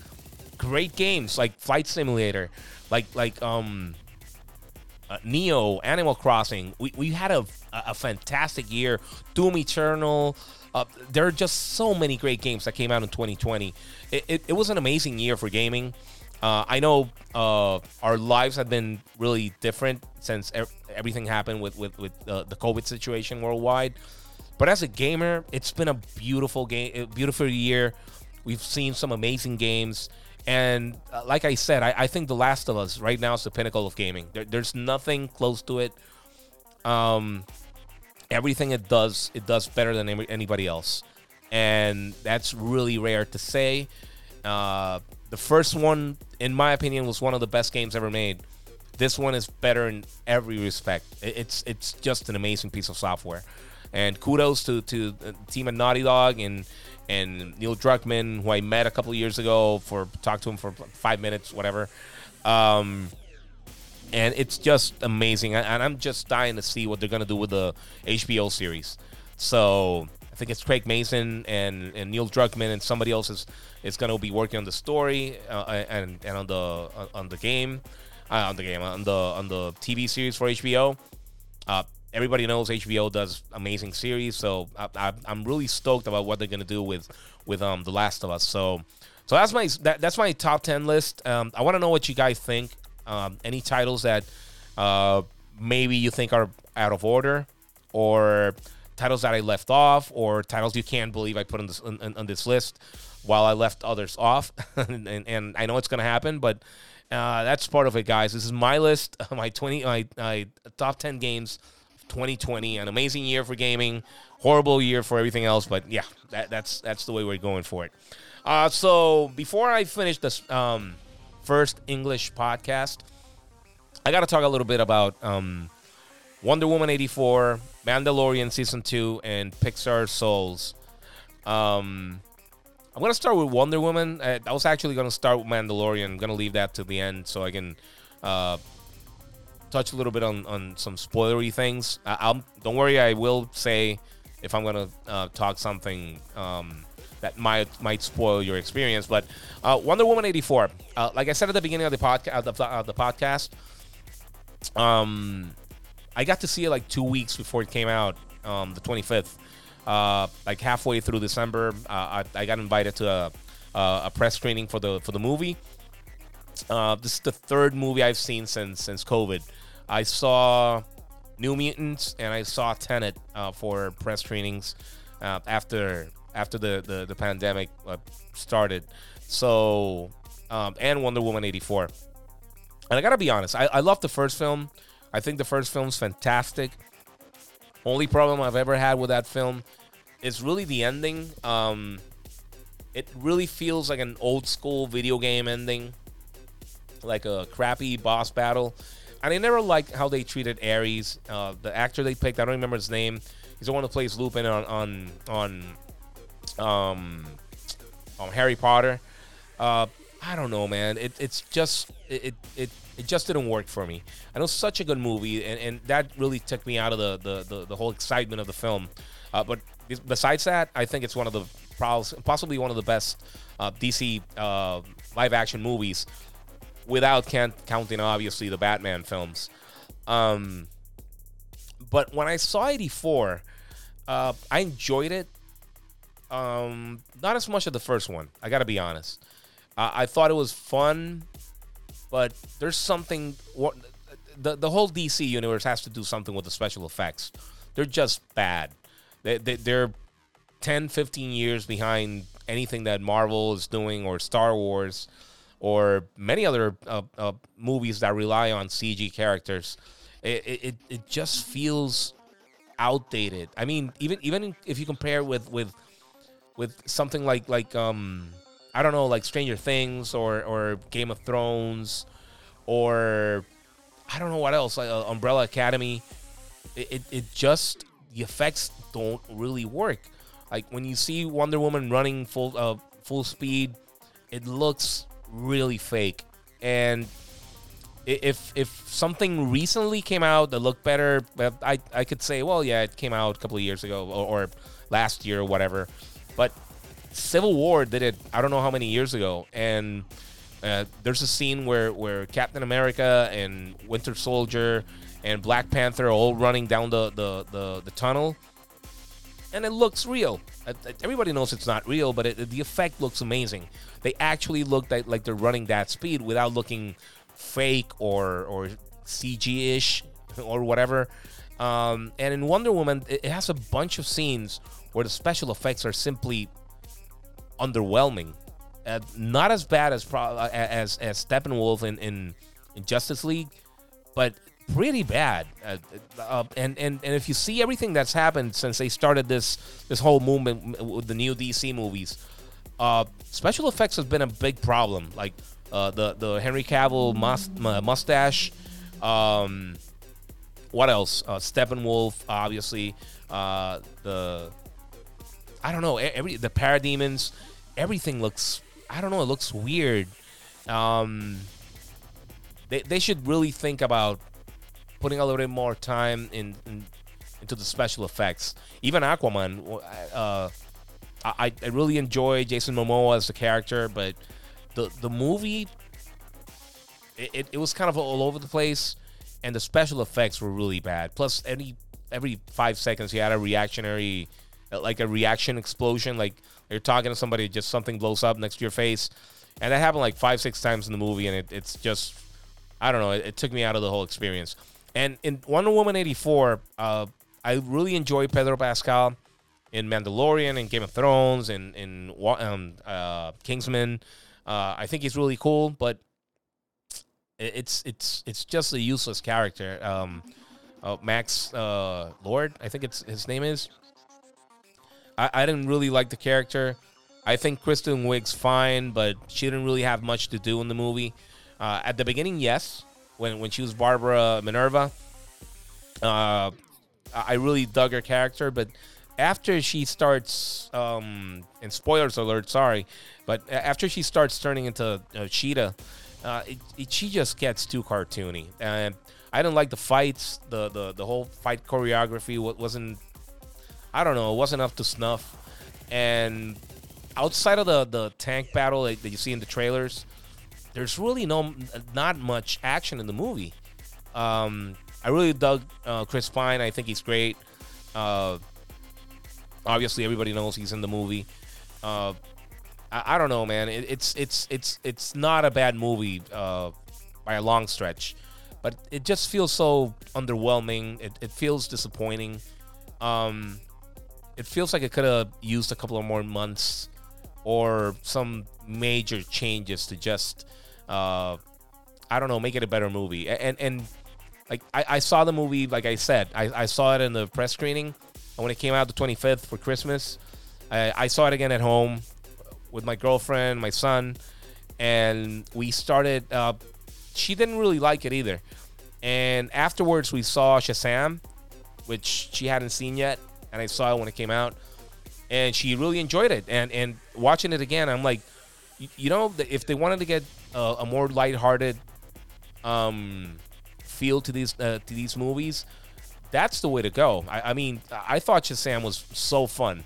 [SPEAKER 1] Great games like Flight Simulator, like like um uh, Nioh, Animal Crossing. We, we had a, a fantastic year. Doom Eternal. Uh, there are just so many great games that came out in 2020. It, it, it was an amazing year for gaming. Uh, I know uh, our lives have been really different since er- everything happened with with, with uh, the COVID situation worldwide. But as a gamer, it's been a beautiful game, beautiful year. We've seen some amazing games. And uh, like I said, I, I, think The Last of Us right now is the pinnacle of gaming. There, there's nothing close to it. Um, everything it does, it does better than anybody else, and that's really rare to say. Uh, the first one, in my opinion, was one of the best games ever made. This one is better in every respect. It's it's just an amazing piece of software, and kudos to to team at Naughty Dog and and Neil Druckmann, who I met a couple years ago for talked to him for five minutes, whatever. Um, and it's just amazing, and I'm just dying to see what they're gonna do with the HBO series. So I think it's Craig Mazin and, and Neil Druckmann and somebody else is, is gonna be working on the story uh, and and on the on the game, uh, on the game on the on the TV series for HBO. Uh, everybody knows HBO does amazing series, so I, am really stoked about what they're gonna do with with um The Last of Us. So so that's my that, that's my top ten list. Um, I want to know what you guys think. Um, any titles that uh, maybe you think are out of order, or titles that I left off, or titles you can't believe I put on this on, on this list, while I left others off. and, and, I know it's gonna happen, but uh, that's part of it, guys. This is my list, my twenty, my, my top ten games 2020, an amazing year for gaming, horrible year for everything else, but yeah, that, that's that's the way we're going for it. Uh, so before I finish this um, first English podcast, I got to talk a little bit about um, Wonder Woman 84, Mandalorian season two, and Pixar Souls. Um, I'm gonna start with Wonder Woman. I, was actually gonna start with Mandalorian. I'm gonna leave that to the end so I can uh, touch a little bit on, on some spoilery things. I, will don't worry, I will say if I'm gonna uh, talk something um, that might might spoil your experience. But uh, Wonder Woman '84, uh, like I said at the beginning of the podcast, of the, of the podcast, um, I got to see it like two weeks before it came out, um, the 25th. Uh, like halfway through December, uh, I, I, got invited to a, a press screening for the for the movie. Uh, this is the third movie I've seen since since COVID. I saw New Mutants and I saw Tenet uh, for press screenings after after the the, the pandemic uh, started. So um, and Wonder Woman eighty four. And I gotta be honest, I, I love the first film. I think the first film's fantastic. Only problem I've ever had with that film is really the ending. Um, it really feels like an old school video game ending, like a crappy boss battle and I never liked how they treated Ares. Uh, the actor they picked, I don't remember his name. He's the one who plays Lupin on on on um, on Harry Potter. Uh, I don't know, man. It, it's just it, it it just didn't work for me. I know such a good movie, and, and that really took me out of the the, the, the whole excitement of the film. Uh, but besides that, I think it's one of the possibly one of the best uh, DC uh, live action movies without counting obviously the Batman films. Um, but when I saw 84, uh, I enjoyed it. Um, not as much as the first one. I got to be honest. I thought it was fun, but there's something. What the the whole DC universe has to do something with the special effects. They're just bad. They, they, they're 10, 15 years behind anything that Marvel is doing or Star Wars or many other uh, uh, movies that rely on CG characters, it, it, it just feels outdated. I mean, even even if you compare with with with something like like um I don't know like Stranger Things or or Game of Thrones or I don't know what else, like uh, Umbrella Academy. It, it, it just the effects don't really work. Like when you see Wonder Woman running full uh, full speed, it looks really fake. And if if something recently came out that looked better, I I could say, well, yeah, it came out a couple of years ago or, or last year or whatever. But Civil War did it. I don't know how many years ago, and uh, there's a scene where where Captain America and Winter Soldier and Black Panther are all running down the the the, the tunnel, and it looks real. Uh, everybody knows it's not real, but it, the effect looks amazing. They actually look like, like they're running that speed without looking fake or or CG ish or whatever. Um, and in Wonder Woman, it has a bunch of scenes where the special effects are simply underwhelming. Uh, not as bad as uh, as as Steppenwolf in, in, Justice League, but pretty bad. Uh, uh, and and and if you see everything that's happened since they started this this whole movement with the new DC movies, uh, special effects has been a big problem. Like uh, the the Henry Cavill must, mustache. Um, what else? Steppenwolf, obviously. the I don't know. Every the parademons everything looks I don't know, it looks weird. Um, they they should really think about putting a little bit more time in, in into the special effects. Even Aquaman, uh, I I really enjoy Jason Momoa as the character, but the the movie it, it, it was kind of all over the place, and the special effects were really bad. Plus, any every five seconds he had a reactionary like a reaction explosion, like you're talking to somebody, just something blows up next to your face, and that happened like five, six times in the movie, and it, it's just, I don't know, it, it, took me out of the whole experience. And in Wonder Woman '84, uh, I really enjoy Pedro Pascal in Mandalorian and Game of Thrones and in um, uh, Kingsman. Uh, I think he's really cool, but it's it's it's just a useless character. Um, uh, Max uh, Lord, I think it's his name is. I, I didn't really like the character. I think Kristen Wiig's fine, but she didn't really have much to do in the movie. Uh, at the beginning, yes, when when she was Barbara Minerva, uh, I really dug her character. But after she starts, um, and spoilers alert, sorry, but after she starts turning into uh, Cheetah, uh, it, it, she just gets too cartoony. And I didn't like the fights. The the the whole fight choreography wasn't I don't know, it wasn't up to snuff. And outside of the the tank battle that, you see in the trailers, there's really no not much action in the movie. Um, I really dug uh, Chris Pine. I think he's great. Uh, obviously, everybody knows he's in the movie. Uh, I, I, don't know, man. It, it's it's it's it's not a bad movie uh, by a long stretch, but it just feels so underwhelming. It, it feels disappointing. Um, it feels like it could have used a couple of more months or some major changes to just uh, I don't know, make it a better movie. And and like I, I saw the movie, like I said, I, I saw it in the press screening, and when it came out the 25th for Christmas, I, I saw it again at home with my girlfriend, my son, and we started. Uh, she didn't really like it either, and afterwards we saw Shazam, which she hadn't seen yet, and I saw it when it came out, and she really enjoyed it. And and watching it again, I'm like, you, you know, if they wanted to get a, a more lighthearted um, feel to these uh, to these movies, that's the way to go. I, I mean, I thought Shazam was so fun.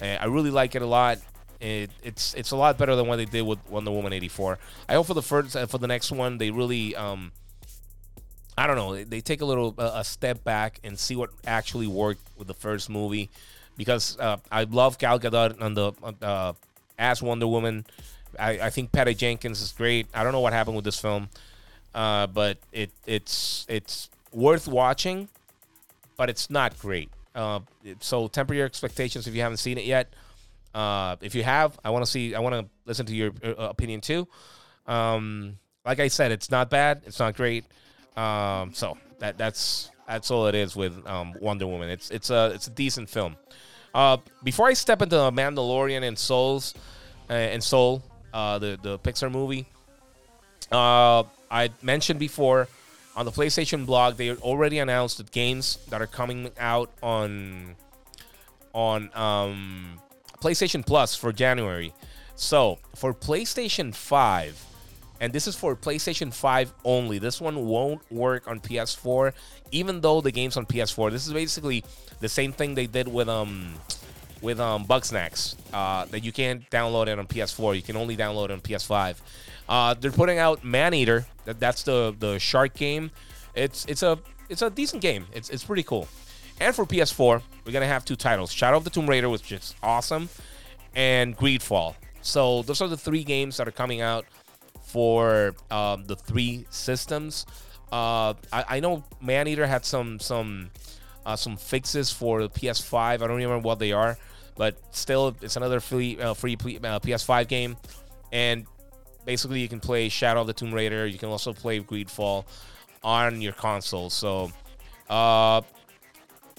[SPEAKER 1] I really like it a lot. It, it's it's a lot better than what they did with Wonder Woman '84. I hope for the first uh, for the next one they really um, I don't know. They take a little a step back and see what actually worked with the first movie, because uh, I love Gal Gadot on the uh, as Wonder Woman. I, I, think Patty Jenkins is great. I don't know what happened with this film, uh, but it it's it's worth watching, but it's not great. Uh, so temper your expectations if you haven't seen it yet. Uh, if you have, I want to see. I want to listen to your uh, opinion too. Um, like I said, it's not bad. It's not great. Um, so that that's that's all it is with um, Wonder Woman. It's it's a it's a decent film. Uh, before I step into Mandalorian and Souls uh, and Soul, uh, the the Pixar movie, Uh, I mentioned before on the PlayStation blog they already announced the games that are coming out on on um, PlayStation Plus for January. So for PlayStation 5, and this is for PlayStation 5 only. This one won't work on PS4, even though the game's on PS4. This is basically the same thing they did with um with um Bugsnax. Uh, that you can't download it on PS4. You can only download it on PS5. Uh, they're putting out Maneater. That, that's the the shark game. It's it's a it's a decent game. It's it's pretty cool. And for PS4, we're gonna have two titles: Shadow of the Tomb Raider, which is awesome, and Greedfall. So those are the three games that are coming out for um, the three systems. Uh, I, I, know Maneater had some some uh, some fixes for the PS5. I don't remember what they are, but still, it's another free uh, free uh, PS5 game, and basically you can play Shadow of the Tomb Raider. You can also play Greedfall on your console. So uh,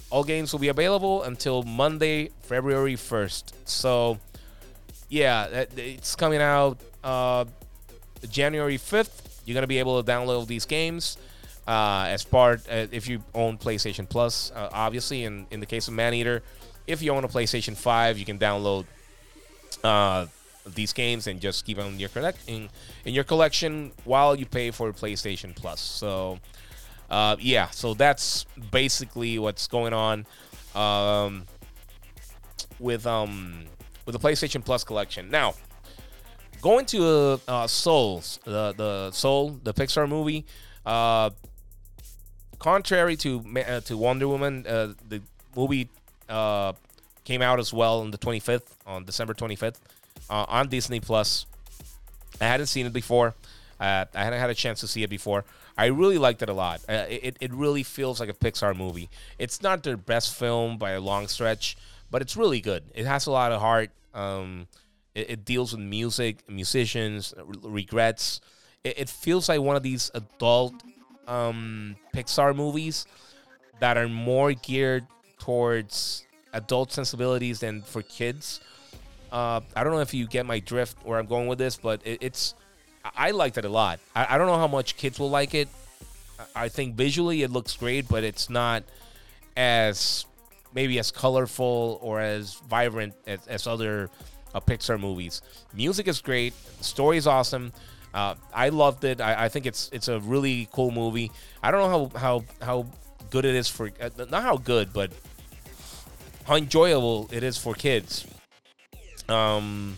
[SPEAKER 1] all games will be available until Monday, February 1st. So, yeah, it's coming out uh, January 5th. You're going to be able to download these games uh, as part, uh, if you own PlayStation Plus, uh, obviously. And in the case of Maneater, if you own a PlayStation 5, you can download uh, these games and just keep them in your, collect- in, in your collection while you pay for PlayStation Plus. So, uh, yeah, so that's basically what's going on um, with um, with the PlayStation Plus collection. Now, going to uh, Souls, the the Soul, the Pixar movie. Uh, contrary to uh, to Wonder Woman, uh, the movie uh, came out as well on the 25th, on December 25th, uh, on Disney Plus. I hadn't seen it before. Uh, I hadn't had a chance to see it before. I really liked it a lot. Uh, it, it really feels like a Pixar movie. It's not their best film by a long stretch, but it's really good. It has a lot of heart. Um, it, it, deals with music, musicians, regrets. It, it, feels like one of these adult um, Pixar movies that are more geared towards adult sensibilities than for kids. Uh, I don't know if you get my drift where I'm going with this, but it, it's I liked it a lot. I, I don't know how much kids will like it. I think visually it looks great, but it's not as maybe as colorful or as vibrant as, as other uh, Pixar movies. Music is great. Story is awesome. Uh, I loved it. I, I, think it's it's a really cool movie. I don't know how how how good it is for uh, not how good, but how enjoyable it is for kids. Um,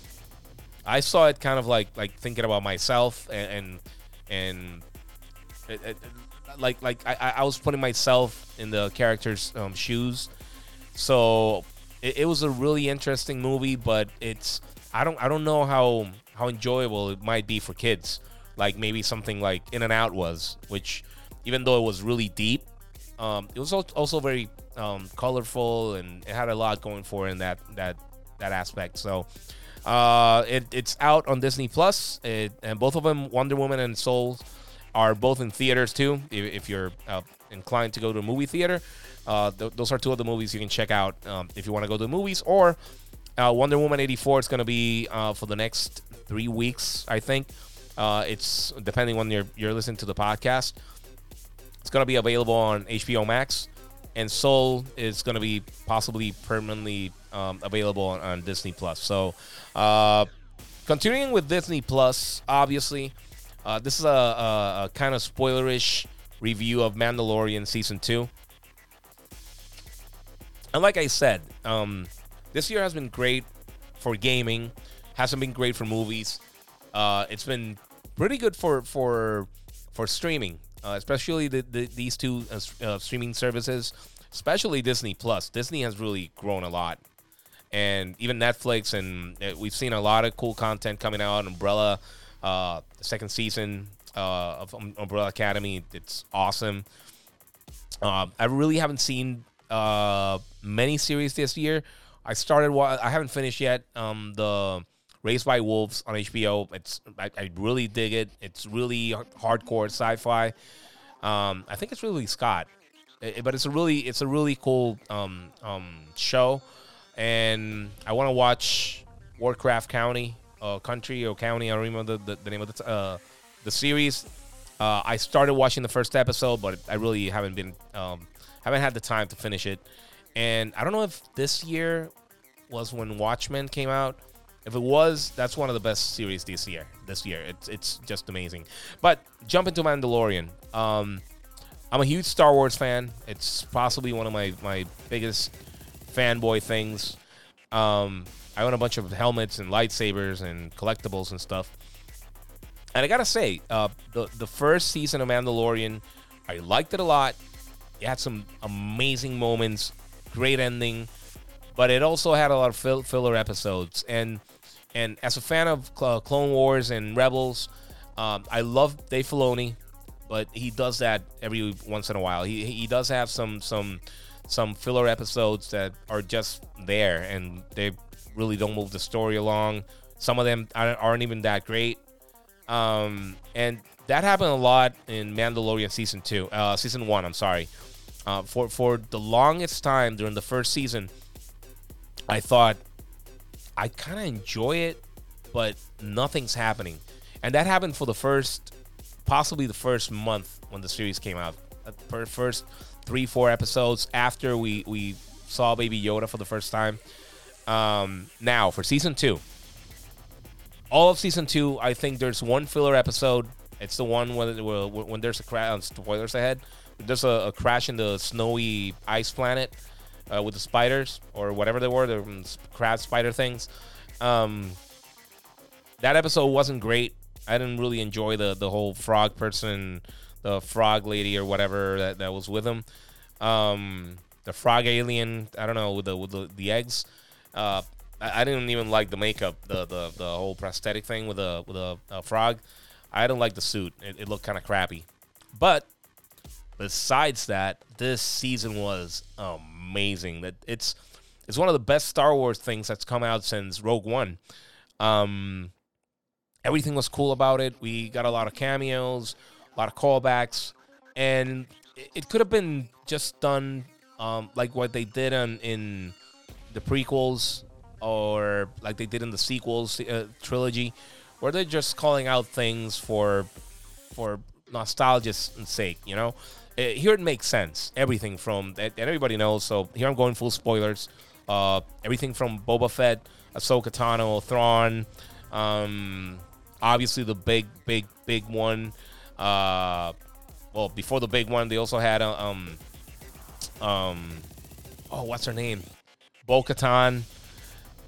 [SPEAKER 1] I saw it kind of like like thinking about myself and and, and it, it, like like I, I was putting myself in the character's um, shoes. So it, it, was a really interesting movie, but it's I don't I don't know how how enjoyable it might be for kids. Like maybe something like Inside Out was, which even though it was really deep, um, it was also very um, colorful and it had a lot going for it in that that that aspect. So uh, it, it's out on Disney Plus, it, and both of them, Wonder Woman and Soul, are both in theaters too. If, if you're uh, inclined to go to a movie theater, uh, th- those are two of the movies you can check out um, if you want to go to the movies. Or uh, Wonder Woman '84 is going to be uh, for the next three weeks, I think. Uh, it's depending when you're you're listening to the podcast. It's going to be available on HBO Max, and Soul is going to be possibly permanently um, available on, on, Disney Plus. So, uh, continuing with Disney Plus, obviously, this is a, a, a kind of spoilerish review of Mandalorian season two. And like I said, um, this year has been great for gaming. Hasn't been great for movies. Uh, it's been pretty good for for for streaming, uh, especially the, the, these two uh, uh streaming services, especially Disney Plus. Disney has really grown a lot and even Netflix, and uh, we've seen a lot of cool content coming out. Umbrella, uh, the second season uh, of um, Umbrella Academy, it's awesome. Uh, I really haven't seen uh, many series this year. I started. I haven't finished yet. Um, the Raised by Wolves on HBO. It's I, I really dig it. It's really hardcore sci-fi. Um, I think it's Ridley Scott, it, but it's a really it's a really cool um, um, show and I want to watch Lovecraft County, uh, country or county. I don't remember the, the, the name of the uh, the series. Uh, I started watching the first episode, but I really haven't been um, haven't had the time to finish it. And I don't know if this year was when Watchmen came out. If it was, that's one of the best series this year. This year, it's it's just amazing. But jump into Mandalorian. Um, I'm a huge Star Wars fan. It's possibly one of my my biggest fanboy things. Um, I own a bunch of helmets and lightsabers and collectibles and stuff. And I gotta say, uh, the the first season of Mandalorian, I liked it a lot. It had some amazing moments, great ending, but it also had a lot of fill, filler episodes. And and as a fan of Clone Wars and Rebels, um, I love Dave Filoni, but he does that every once in a while. He he does have some some some filler episodes that are just there and they really don't move the story along. Some of them aren't even that great. Um, and that happened a lot in Mandalorian season two, uh, season one. I'm sorry. Uh, for for the longest time during the first season, I thought I kind of enjoy it, but nothing's happening, and that happened for the first, possibly the first month when the series came out. Uh, first three, four episodes after we we saw Baby Yoda for the first time. Um, now for season two, all of season two, I think there's one filler episode. It's the one when when there's a. Uh, spoilers ahead. There's a, a, crash in the snowy ice planet uh, with the spiders or whatever they were, the crab spider things. Um, that episode wasn't great. I didn't really enjoy the the whole frog person, the frog lady or whatever that, that was with him. Um, the frog alien. I don't know with the with the, the eggs. Uh, I, I, didn't even like the makeup, the the, the whole prosthetic thing with a with a, a frog. I didn't like the suit. It, it looked kind of crappy. But besides that, this season was amazing. That it's it's one of the best Star Wars things that's come out since Rogue One. Um, everything was cool about it. We got a lot of cameos, a lot of callbacks, and it, could have been just done um, like what they did in the prequels or like they did in the sequels uh, trilogy, where they're just calling out things for for nostalgia's sake. You know, here it makes sense. Everything from and everybody knows. So here I'm going full spoilers. Uh, everything from Boba Fett, Ahsoka Tano, Thrawn. Um, obviously the big, big, big one. Uh, well, before the big one, they also had uh, um, um, oh, what's her name? Bo-Katan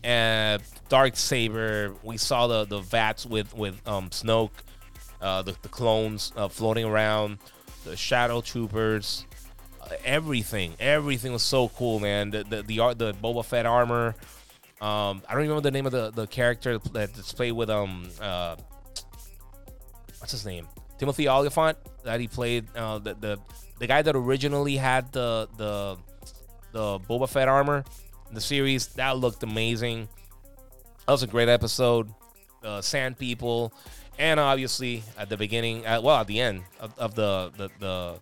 [SPEAKER 1] and Dark Saber. We saw the the vats with with um Snoke, uh, the the clones uh, floating around, the Shadow Troopers, everything. Everything was so cool, man. The the the, the, Boba Fett armor. Um, I don't remember the name of the, the character that's played with um uh, what's his name? Timothy Olyphant that he played uh, the, the the guy that originally had the the the Boba Fett armor the series. That looked amazing. That was a great episode. Uh, Sand People, and obviously at the beginning, at, well, at the end of, of the, the the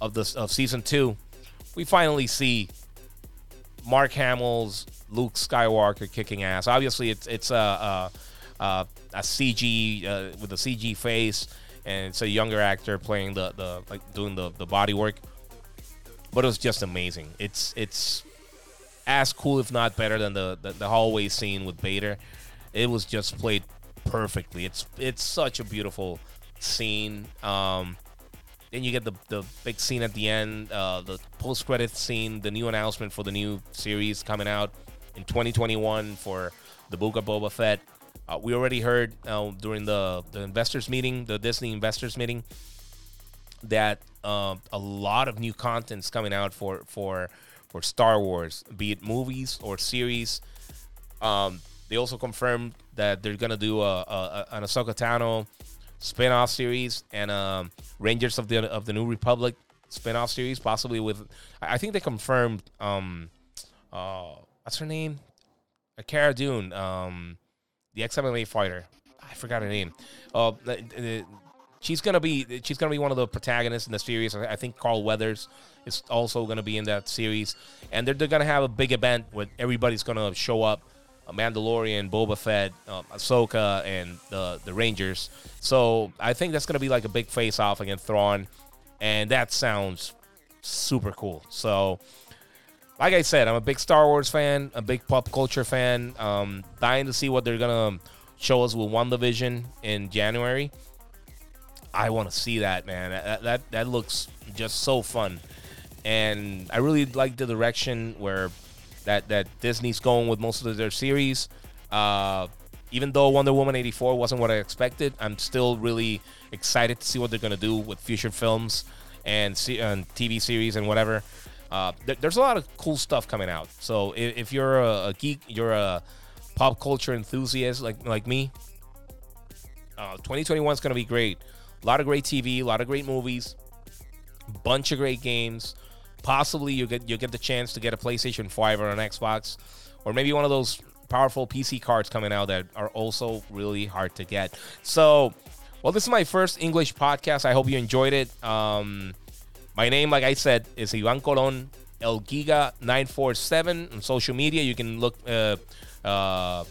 [SPEAKER 1] of the of season two, we finally see Mark Hamill's Luke Skywalker kicking ass. Obviously, it's it's a a, a, a CG uh, with a CG face, and it's a younger actor playing the the like doing the the body work. But it was just amazing. It's it's as cool, if not better, than the, the, the hallway scene with Vader. It was just played perfectly. It's it's such a beautiful scene. Um, then you get the the big scene at the end, uh, the post credit scene, the new announcement for the new series coming out in 2021 for the Book of Boba Fett. Uh, we already heard uh, during the the investors meeting, the Disney investors meeting, that uh, a lot of new content's coming out for for for Star Wars, be it movies or series. Um, they also confirmed that they're gonna do a, a, an Ahsoka Tano spin-off series and um, Rangers of the of the New Republic spin-off series, possibly with. I think they confirmed. Um, uh, what's her name? Uh, Cara Dune, um, the ex MMA fighter. I forgot her name. Uh, she's gonna be she's gonna be one of the protagonists in the series. I think Carl Weathers is also gonna be in that series, and they're, they're gonna have a big event where everybody's gonna show up Mandalorian, Boba Fett, um, Ahsoka, and the the Rangers. So I think that's gonna be like a big face off against Thrawn, and that sounds super cool. So, like I said, I'm a big Star Wars fan, a big pop culture fan. Um, dying to see what they're gonna show us with WandaVision in January. I want to see that, man. That, that that looks just so fun, and I really like the direction where that that Disney's going with most of their series. Uh, even though Wonder Woman 84 wasn't what I expected, I'm still really excited to see what they're gonna do with future films and, see, and TV series and whatever. Uh, th- there's a lot of cool stuff coming out. So if, if you're a, a, geek, you're a pop culture enthusiast like like me, uh, 2021 is gonna be great. A lot of great TV, a lot of great movies, bunch of great games. Possibly you get you get the chance to get a PlayStation 5 or an Xbox, or maybe one of those powerful PC cards coming out that are also really hard to get. So, well, this is my first English podcast. I hope you enjoyed it. Um, my name, like I said, is Ivan Colon El Giga 947 on social media. You can look uh, uh,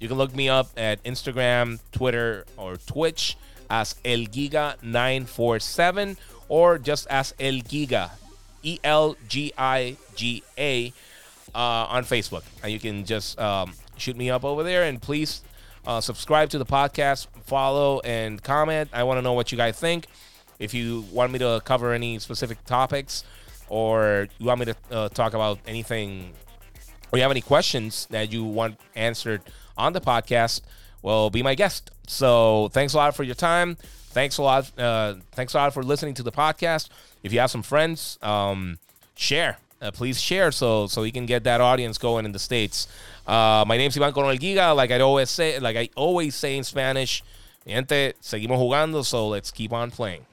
[SPEAKER 1] you can look me up at Instagram, Twitter, or Twitch as El Giga 947 or just as El Giga, E L G I G A uh, on Facebook. And you can just um, shoot me up over there. And please uh, subscribe to the podcast, follow, and comment. I want to know what you guys think. If you want me to cover any specific topics or you want me to uh, talk about anything or you have any questions that you want answered on the podcast, well, be my guest. So thanks a lot for your time. Thanks a lot. Uh, thanks a lot for listening to the podcast. If you have some friends, um, share uh, please share so so we can get that audience going in the states. Uh, my name's Ivan Coronel Giga. Like I always say, like I always say in Spanish, gente, seguimos jugando. So let's keep on playing.